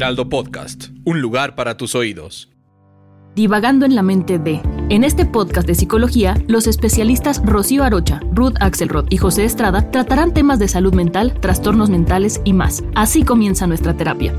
Heraldo Podcast, un lugar para tus oídos. Divagando en la mente de. En este podcast de psicología, los especialistas Rocío Arocha, Ruth Axelrod y José Estrada tratarán temas de salud mental, trastornos mentales y más. Así comienza nuestra terapia.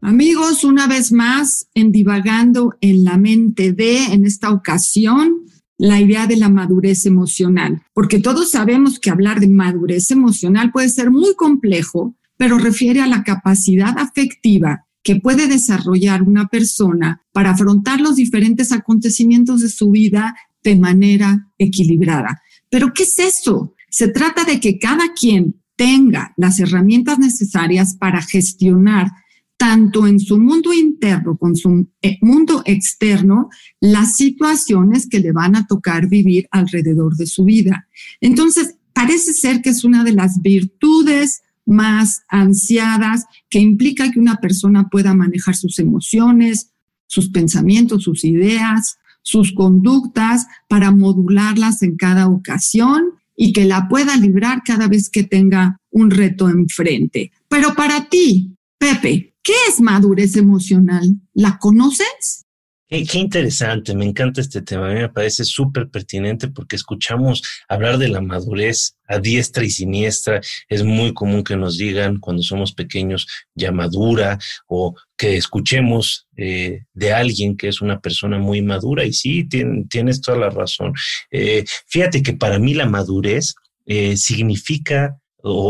Amigos, una vez más en Divagando en la mente de, en esta ocasión, la idea de la madurez emocional, porque todos sabemos que hablar de madurez emocional puede ser muy complejo, pero refiere a la capacidad afectiva que puede desarrollar una persona para afrontar los diferentes acontecimientos de su vida de manera equilibrada. Pero ¿qué es eso? Se trata de que cada quien tenga las herramientas necesarias para gestionar tanto en su mundo interno como en su eh, mundo externo las situaciones que le van a tocar vivir alrededor de su vida. Entonces, parece ser que es una de las virtudes más ansiadas que implica que una persona pueda manejar sus emociones, sus pensamientos, sus ideas, sus conductas para modularlas en cada ocasión y que la pueda librar cada vez que tenga un reto enfrente. Pero para ti, Pepe, ¿qué es madurez emocional? ¿La conoces? Qué, interesante, me encanta este tema, a mí me parece súper pertinente porque escuchamos hablar de la madurez a diestra y siniestra, es muy común que nos digan cuando somos pequeños ya madura o que escuchemos eh, de alguien que es una persona muy madura y sí, tien, tienes toda la razón. Eh, fíjate que para mí la madurez eh, significa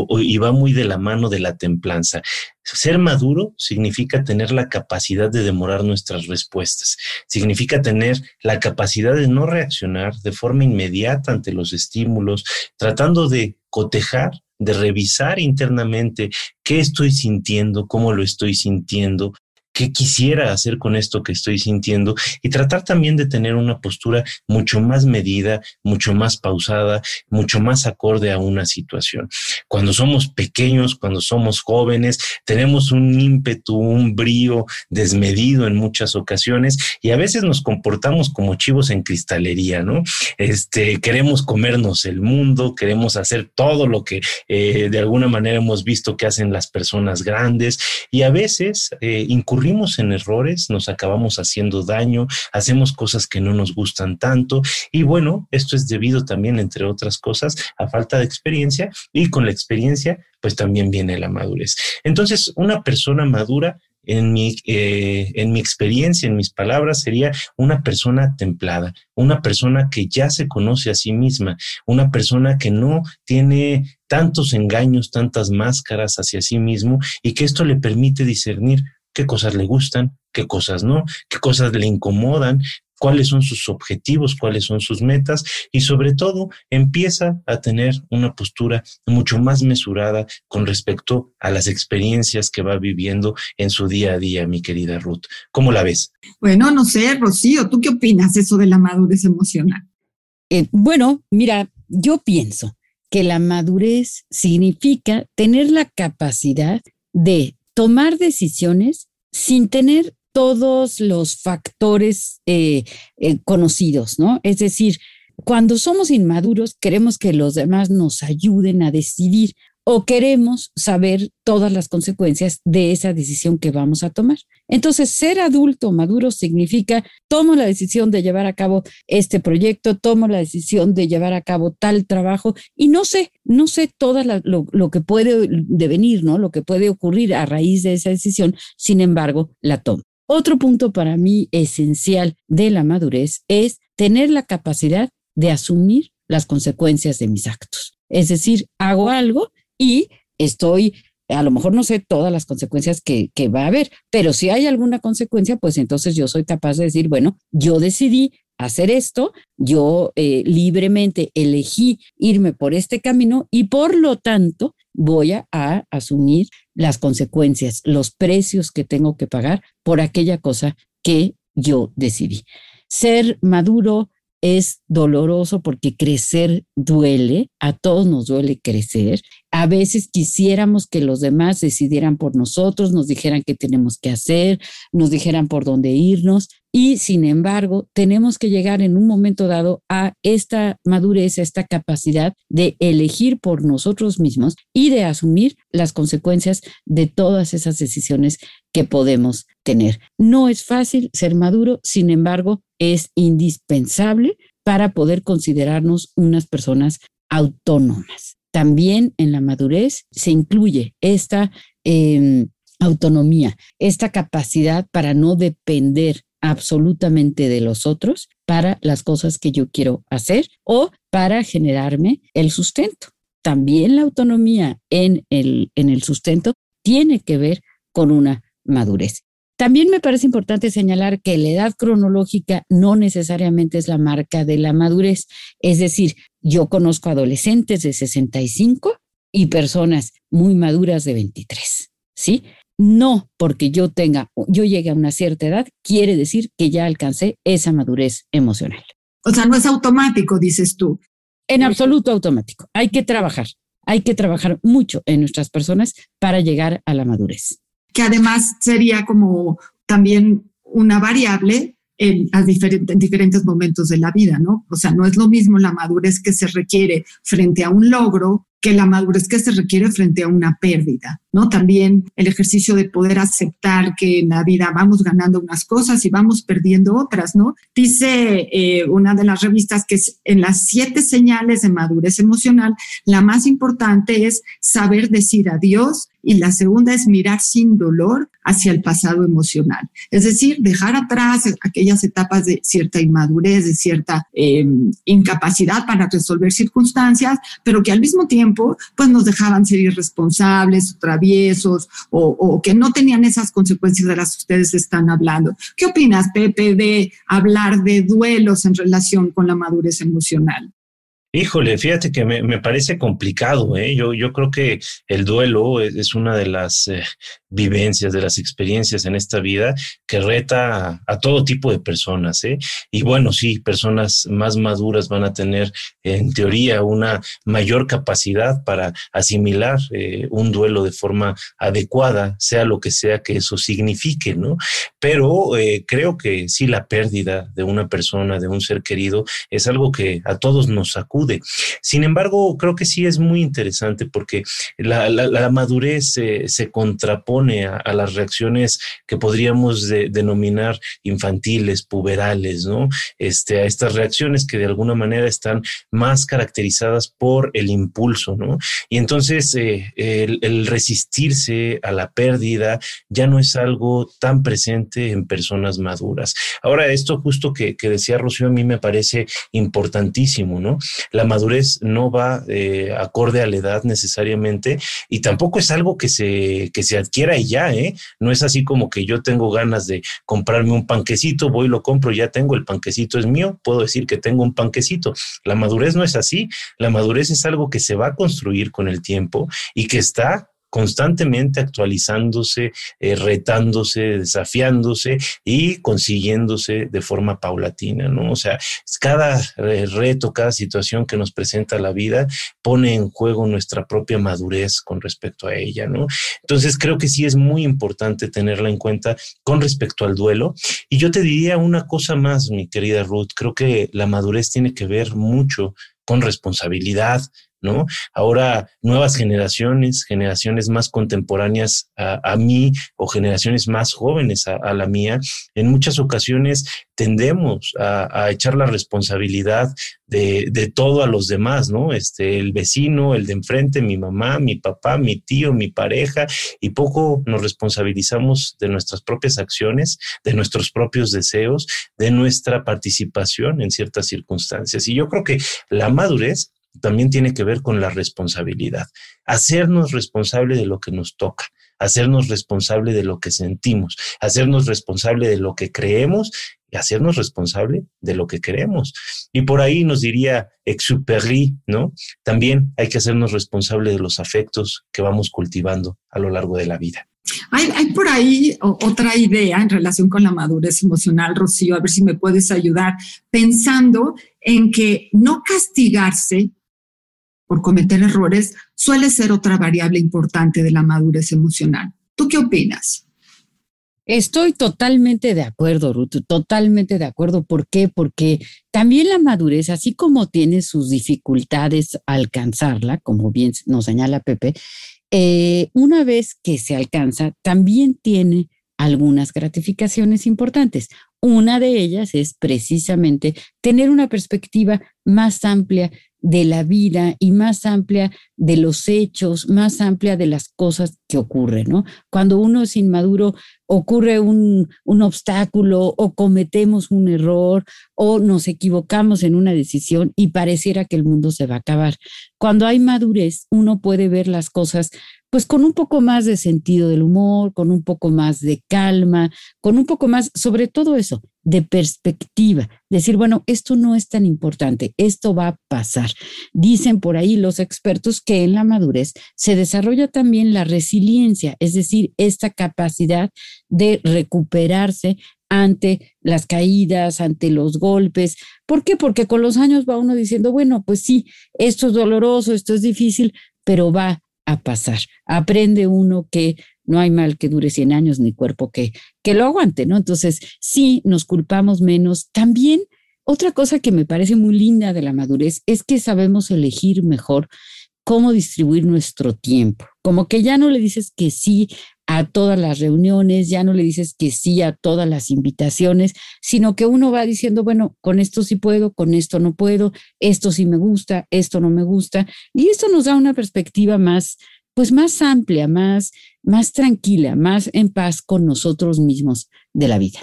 y va muy de la mano de la templanza. Ser maduro significa tener la capacidad de demorar nuestras respuestas, significa tener la capacidad de no reaccionar de forma inmediata ante los estímulos, tratando de cotejar, de revisar internamente qué estoy sintiendo, cómo lo estoy sintiendo, qué quisiera hacer con esto que estoy sintiendo y tratar también de tener una postura mucho más medida, mucho más pausada, mucho más acorde a una situación. Cuando somos pequeños, cuando somos jóvenes, tenemos un ímpetu, un brío desmedido en muchas ocasiones y a veces nos comportamos como chivos en cristalería, ¿no? Este, queremos comernos el mundo, queremos hacer todo lo que eh, de alguna manera hemos visto que hacen las personas grandes y a veces eh, incurrimos en errores, nos acabamos haciendo daño, hacemos cosas que no nos gustan tanto y bueno, esto es debido también, entre otras cosas, a falta de experiencia y con la experiencia pues también viene la madurez. Entonces, una persona madura en mi, eh, en mi experiencia, en mis palabras, sería una persona templada, una persona que ya se conoce a sí misma, una persona que no tiene tantos engaños, tantas máscaras hacia sí mismo y que esto le permite discernir qué cosas le gustan, qué cosas no, qué cosas le incomodan, cuáles son sus objetivos, cuáles son sus metas y sobre todo empieza a tener una postura mucho más mesurada con respecto a las experiencias que va viviendo en su día a día, mi querida Ruth. ¿Cómo la ves? Bueno, no sé, Rocío, ¿tú qué opinas eso de la madurez emocional? Eh, bueno, mira, yo pienso que la madurez significa tener la capacidad de tomar decisiones sin tener todos los factores eh, eh, conocidos, ¿no? Es decir, cuando somos inmaduros queremos que los demás nos ayuden a decidir o queremos saber todas las consecuencias de esa decisión que vamos a tomar. Entonces, ser adulto maduro significa tomo la decisión de llevar a cabo este proyecto, tomo la decisión de llevar a cabo tal trabajo y no sé, no sé todo lo, lo que puede devenir, ¿no? Lo que puede ocurrir a raíz de esa decisión, sin embargo, la tomo. Otro punto para mí esencial de la madurez es tener la capacidad de asumir las consecuencias de mis actos. Es decir, hago algo y estoy, a lo mejor no sé todas las consecuencias que, que, va a haber, pero si hay alguna consecuencia, pues entonces yo soy capaz de decir, bueno, yo decidí hacer esto, yo eh, libremente elegí irme por este camino y por lo tanto voy a, a asumir las consecuencias, los precios que tengo que pagar por aquella cosa que yo decidí. Ser maduro es doloroso porque crecer duele, a todos nos duele crecer. A veces quisiéramos que los demás decidieran por nosotros, nos dijeran qué tenemos que hacer, nos dijeran por dónde irnos y sin embargo tenemos que llegar en un momento dado a esta madurez, a esta capacidad de elegir por nosotros mismos y de asumir las consecuencias de todas esas decisiones que podemos tener. No es fácil ser maduro, sin embargo, es indispensable para poder considerarnos unas personas autónomas. También en la madurez se incluye esta em, autonomía, esta capacidad para no depender absolutamente de los otros para las cosas que yo quiero hacer o para generarme el sustento. También la autonomía en el, en el sustento tiene que ver con una madurez. También me parece importante señalar que la edad cronológica no necesariamente es la marca de la madurez. Es decir, yo conozco adolescentes de 65 y personas muy maduras de 23, ¿sí? No porque yo tenga, yo llegue a una cierta edad, quiere decir que ya alcancé esa madurez emocional. O sea, no es automático, dices tú. En absoluto automático. Hay que trabajar, hay que trabajar mucho en nuestras personas para llegar a la madurez que además sería como también una variable en, en, diferentes momentos de la vida, ¿no? O sea, no es lo mismo la madurez que se requiere frente a un logro que la madurez que se requiere frente a una pérdida, ¿no? También el ejercicio de poder aceptar que en la vida vamos ganando unas cosas y vamos perdiendo otras, ¿no? Dice eh, una de las revistas que en las siete señales de madurez emocional, la más importante es saber decir adiós y la segunda es mirar sin dolor hacia el pasado emocional. Es decir, dejar atrás aquellas etapas de cierta inmadurez, de cierta em, incapacidad para resolver circunstancias, pero que al mismo tiempo pues nos dejaban ser irresponsables, traviesos o, que no tenían esas consecuencias de las que ustedes están hablando. ¿Qué opinas, Pepe, de hablar de duelos en relación con la madurez emocional? Híjole, fíjate que me, parece complicado. ¿eh? Yo, yo creo que el duelo es, una de las eh, vivencias, de las experiencias en esta vida que reta a, todo tipo de personas. ¿eh? Y bueno, sí, personas más maduras van a tener, en teoría, una mayor capacidad para asimilar eh, un duelo de forma adecuada, sea lo que sea que eso signifique, ¿no? Pero creo que sí, la pérdida de una persona, de un ser querido, es algo que a todos nos sacude sin embargo, creo que sí es muy interesante porque la, madurez se contrapone a, las reacciones que podríamos denominar infantiles, puberales, ¿no? Este, a estas reacciones que de alguna manera están más caracterizadas por el impulso, ¿no? Y entonces eh, el, resistirse a la pérdida ya no es algo tan presente en personas maduras. Ahora, esto justo que, que decía Rocío a mí me parece importantísimo, ¿no? la madurez no va eh, acorde a la edad necesariamente y tampoco es algo que se, que se y ya, ¿eh? No es así como que yo tengo ganas de comprarme un panquecito, voy, lo compro, ya tengo, el panquecito es mío, puedo decir que tengo un panquecito. La madurez no es así, la madurez es algo que se va a construir con el tiempo y que está constantemente actualizándose, eh, retándose, desafiándose y consiguiéndose de forma paulatina, ¿no? O sea, cada reto, cada situación que nos presenta la vida pone en juego nuestra propia madurez con respecto a ella, ¿no? Entonces creo que sí es muy importante tenerla en cuenta con respecto al duelo. Y yo te diría una cosa más, mi querida Ruth, creo que la madurez tiene que ver mucho con responsabilidad, ¿no? Ahora, nuevas generaciones, generaciones más contemporáneas a, mí o generaciones más jóvenes a, la mía, en muchas ocasiones tendemos a, echar la responsabilidad de, todo a los demás, ¿no? Este, el vecino, el de enfrente, mi mamá, mi papá, mi tío, mi pareja, y poco nos responsabilizamos de nuestras propias acciones, de nuestros propios deseos, de nuestra participación en ciertas circunstancias. Y yo creo que la madurez también tiene que ver con la responsabilidad. Hacernos responsable de lo que nos toca, hacernos responsable de lo que sentimos, hacernos responsable de lo que creemos y hacernos responsable de lo que queremos. Y por ahí nos diría Exupéry, ¿no? También hay que hacernos responsable de los afectos que vamos cultivando a lo largo de la vida. Hay, hay, por ahí otra idea en relación con la madurez emocional, Rocío, a ver si me puedes ayudar, pensando en que no castigarse por cometer errores suele ser otra variable importante de la madurez emocional. ¿Tú qué opinas? Estoy totalmente de acuerdo, Ruth, totalmente de acuerdo. ¿Por qué? Porque también la madurez, así como tiene sus dificultades alcanzarla, como bien nos señala Pepe, eh, una vez que se alcanza, también tiene algunas gratificaciones importantes. Una de ellas es precisamente tener una perspectiva más amplia de la vida y más amplia de los hechos, más amplia de las cosas que ocurren, ¿no? Cuando uno es inmaduro, ocurre un, un, obstáculo o cometemos un error o nos equivocamos en una decisión y pareciera que el mundo se va a acabar. Cuando hay madurez, uno puede ver las cosas pues con un poco más de sentido del humor, con un poco más de calma, con un poco más, sobre todo eso, de perspectiva. Decir, bueno, esto no es tan importante, esto va a pasar. Dicen por ahí los expertos que en la madurez se desarrolla también la resiliencia, es decir, esta capacidad de recuperarse ante las caídas, ante los golpes. ¿Por qué? Porque con los años va uno diciendo, bueno, pues sí, esto es doloroso, esto es difícil, pero va a pasar. Aprende uno que no hay mal que dure 100 años ni cuerpo que, que lo aguante, ¿no? Entonces, sí, nos culpamos menos. También, otra cosa que me parece muy linda de la madurez es que sabemos elegir mejor cómo distribuir nuestro tiempo. Como que ya no le dices que sí a todas las reuniones, ya no le dices que sí a todas las invitaciones, sino que uno va diciendo, bueno, con esto sí puedo, con esto no puedo, esto sí me gusta, esto no me gusta. Y esto nos da una perspectiva más, pues más amplia, más, más tranquila, más en paz con nosotros mismos de la vida.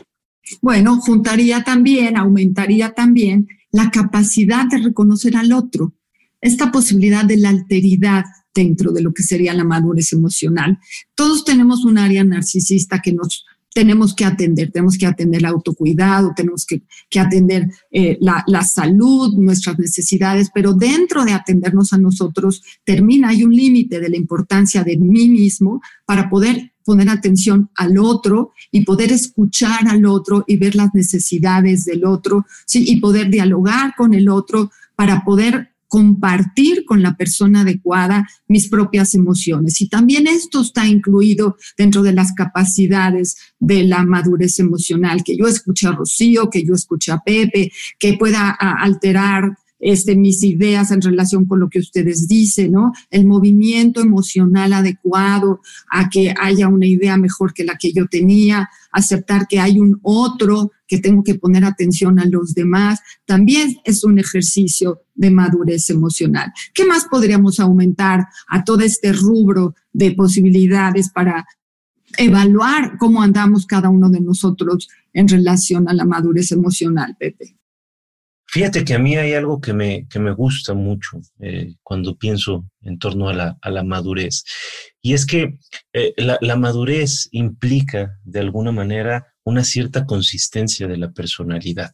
Bueno, juntaría también, aumentaría también la capacidad de reconocer al otro, esta posibilidad de la alteridad dentro de lo que sería la madurez emocional. Todos tenemos un área narcisista que nos tenemos que atender, tenemos que atender el autocuidado, tenemos que, atender eh, la, la, salud, nuestras necesidades, pero dentro de atendernos a nosotros termina, hay un límite de la importancia de mí mismo para poder poner atención al otro y poder escuchar al otro y ver las necesidades del otro, ¿sí? y poder dialogar con el otro para poder compartir con la persona adecuada mis propias emociones. Y también esto está incluido dentro de las capacidades de la madurez emocional, que yo escuche a Rocío, que yo escuche a Pepe, que pueda alterar este, mis ideas en relación con lo que ustedes dicen, ¿no? El movimiento emocional adecuado a que haya una idea mejor que la que yo tenía, aceptar que hay un otro, que tengo que poner atención a los demás, también es un ejercicio de madurez emocional. ¿Qué más podríamos aumentar a todo este rubro de posibilidades para evaluar cómo andamos cada uno de nosotros en relación a la madurez emocional, Pepe? Fíjate que a mí hay algo que me, que me gusta mucho eh, cuando pienso en torno a la, a la madurez. Y es que eh, la, la, madurez implica, de alguna manera, una cierta consistencia de la personalidad.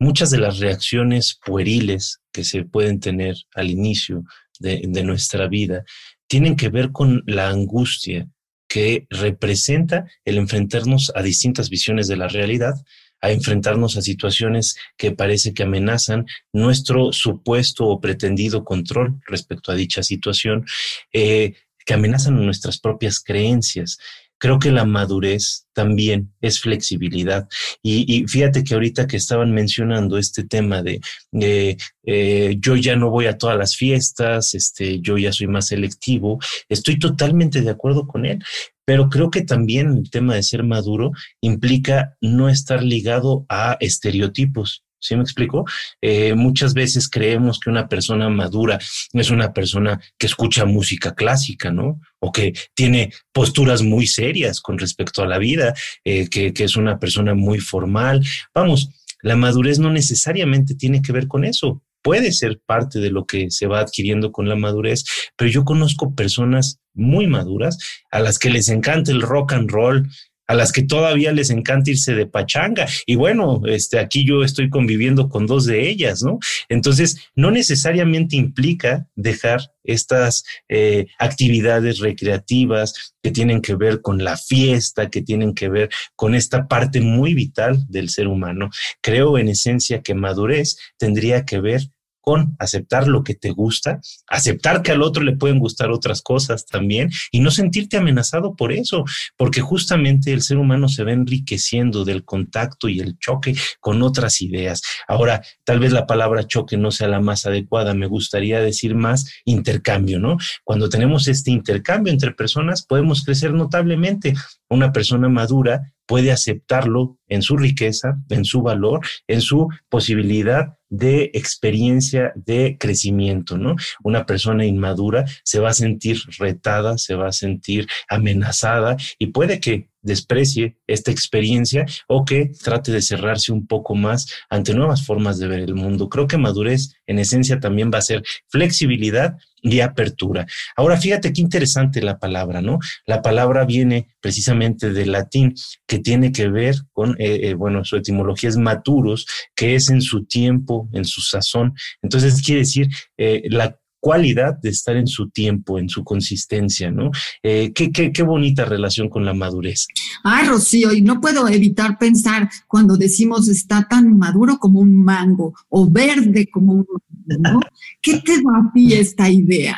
Muchas de las reacciones pueriles que se pueden tener al inicio de, de nuestra vida tienen que ver con la angustia que representa el enfrentarnos a distintas visiones de la realidad a enfrentarnos a situaciones que parece que amenazan nuestro supuesto o pretendido control respecto a dicha situación, eh, que amenazan nuestras propias creencias. Creo que la madurez también es flexibilidad. Y, fíjate que ahorita que estaban mencionando este tema de eh, yo ya no voy a todas las fiestas, este, yo ya soy más selectivo, estoy totalmente de acuerdo con él. Pero creo que también el tema de ser maduro implica no estar ligado a estereotipos. ¿Sí me explico? Eh, muchas veces creemos que una persona madura es una persona que escucha música clásica, ¿no? O que tiene posturas muy serias con respecto a la vida, eh, que, que es una persona muy formal. Vamos, la madurez no necesariamente tiene que ver con eso puede ser parte de lo que se va adquiriendo con la madurez, pero yo conozco personas muy maduras a las que les encanta el rock and roll, a las que todavía les encanta irse de pachanga. Y bueno, este, aquí yo estoy conviviendo con dos de ellas, ¿no? Entonces, no necesariamente implica dejar estas eh, actividades recreativas que tienen que ver con la fiesta, que tienen que ver con esta parte muy vital del ser humano. Creo en esencia que madurez tendría que ver con aceptar lo que te gusta, aceptar que al otro le pueden gustar otras cosas también y no sentirte amenazado por eso, porque justamente el ser humano se va enriqueciendo del contacto y el choque con otras ideas. Ahora, tal vez la palabra choque no sea la más adecuada, me gustaría decir más intercambio, ¿no? Cuando tenemos este intercambio entre personas, podemos crecer notablemente. Una persona madura puede aceptarlo en su riqueza, en su valor, en su posibilidad de experiencia de crecimiento, ¿no? Una persona inmadura se va a sentir retada, se va a sentir amenazada y puede que desprecie esta experiencia o que trate de cerrarse un poco más ante nuevas formas de ver el mundo. Creo que madurez en esencia también va a ser flexibilidad y apertura. Ahora, fíjate qué interesante la palabra, ¿no? La palabra viene precisamente del latín, que tiene que ver con, eh, eh, bueno, su etimología es maturos, que es en su tiempo, en su sazón. Entonces, quiere decir eh, la cualidad de estar en su tiempo, en su consistencia, ¿no? Eh, qué, qué, qué, bonita relación con la madurez. Ay, Rocío, y no puedo evitar pensar cuando decimos está tan maduro como un mango o verde como un mango, ¿no? ¿Qué te da a ti esta idea?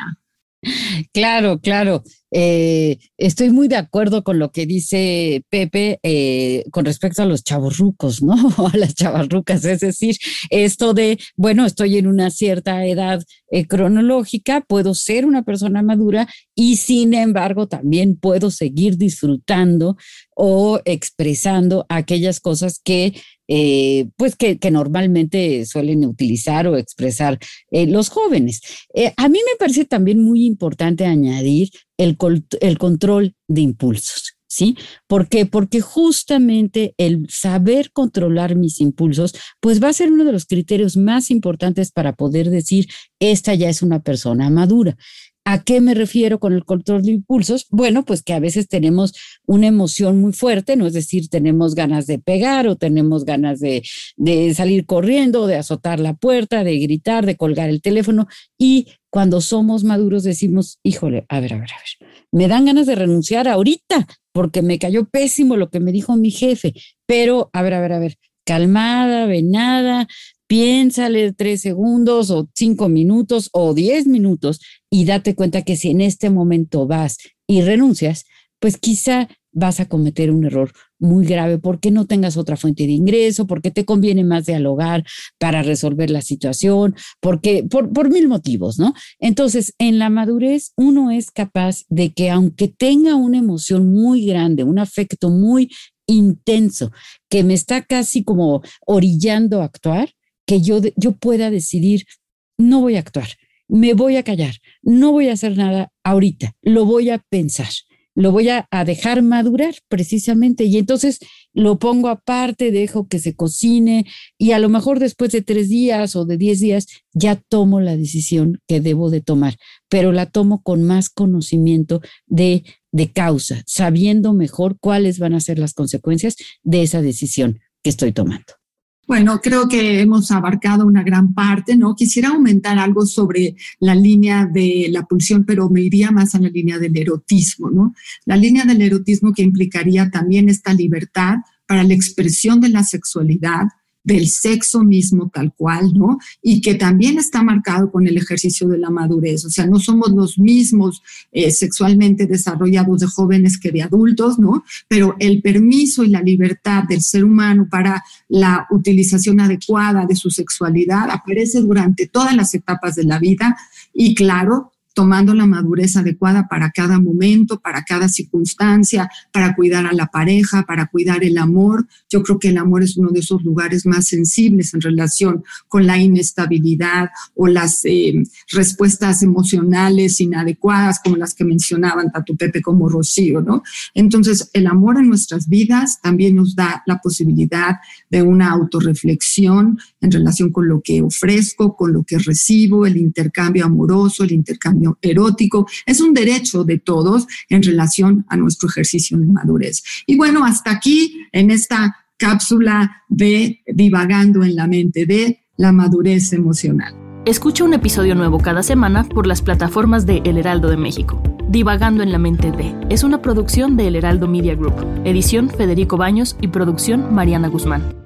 Claro, claro. Eh, estoy muy de acuerdo con lo que dice Pepe eh, con respecto a los chavorrucos, ¿no? a las chavarrucas, es decir, esto de, bueno, estoy en una cierta edad eh, cronológica, puedo ser una persona madura y sin embargo también puedo seguir disfrutando o expresando aquellas cosas que eh, pues que, normalmente suelen utilizar o expresar eh, los jóvenes. Eh, a mí me parece también muy importante añadir el, el control de impulsos. ¿Sí? ¿Por qué? Porque justamente el saber controlar mis impulsos, pues va a ser uno de los criterios más importantes para poder decir, esta ya es una persona madura. ¿A qué me refiero con el control de impulsos? Bueno, pues que a veces tenemos una emoción muy fuerte, ¿no? Es decir, tenemos ganas de pegar o tenemos ganas de, de salir corriendo, de azotar la puerta, de gritar, de colgar el teléfono. Y cuando somos maduros decimos, híjole, a ver, a ver, a ver, me dan ganas de renunciar ahorita porque me cayó pésimo lo que me dijo mi jefe. Pero, a ver, a ver, a ver, calmada, venada, piénsale tres segundos o cinco minutos o diez minutos y date cuenta que si en este momento vas y renuncias, pues quizá vas a cometer un error muy grave porque no tengas otra fuente de ingreso, porque te conviene más dialogar para resolver la situación, porque por, por mil motivos, ¿no? Entonces, en la madurez uno es capaz de que aunque tenga una emoción muy grande, un afecto muy intenso, que me está casi como orillando a actuar, que yo, yo pueda decidir, no voy a actuar, me voy a callar, no voy a hacer nada ahorita, lo voy a pensar, lo voy a, dejar madurar precisamente y entonces lo pongo aparte, dejo que se cocine y a lo mejor después de tres días o de diez días ya tomo la decisión que debo de tomar, pero la tomo con más conocimiento de, de causa, sabiendo mejor cuáles van a ser las consecuencias de esa decisión que estoy tomando. Bueno, creo que hemos abarcado una gran parte, ¿no? Quisiera aumentar algo sobre la línea de la pulsión, pero me iría más a la línea del erotismo, ¿no? La línea del erotismo que implicaría también esta libertad para la expresión de la sexualidad, del sexo mismo tal cual, ¿no? Y que también está marcado con el ejercicio de la madurez. O sea, no somos los mismos eh, sexualmente desarrollados de jóvenes que de adultos, ¿no? Pero el permiso y la libertad del ser humano para la utilización adecuada de su sexualidad aparece durante todas las etapas de la vida y claro, tomando la madurez adecuada para cada momento, para cada circunstancia, para cuidar a la pareja, para cuidar el amor. Yo creo que el amor es uno de esos lugares más sensibles en relación con la inestabilidad o las eh, respuestas emocionales inadecuadas como las que mencionaban tanto Pepe como Rocío, ¿no? Entonces, el amor en nuestras vidas también nos da la posibilidad de una autorreflexión en relación con lo que ofrezco, con lo que recibo, el intercambio amoroso, el intercambio erótico. Es un derecho de todos en relación a nuestro ejercicio de madurez. Y bueno, hasta aquí en esta cápsula de divagando en la mente de la madurez emocional. Escucha un episodio nuevo cada semana por las plataformas de El Heraldo de México. Divagando en la mente de es una producción de El Heraldo Media Group, edición Federico Baños y producción Mariana Guzmán.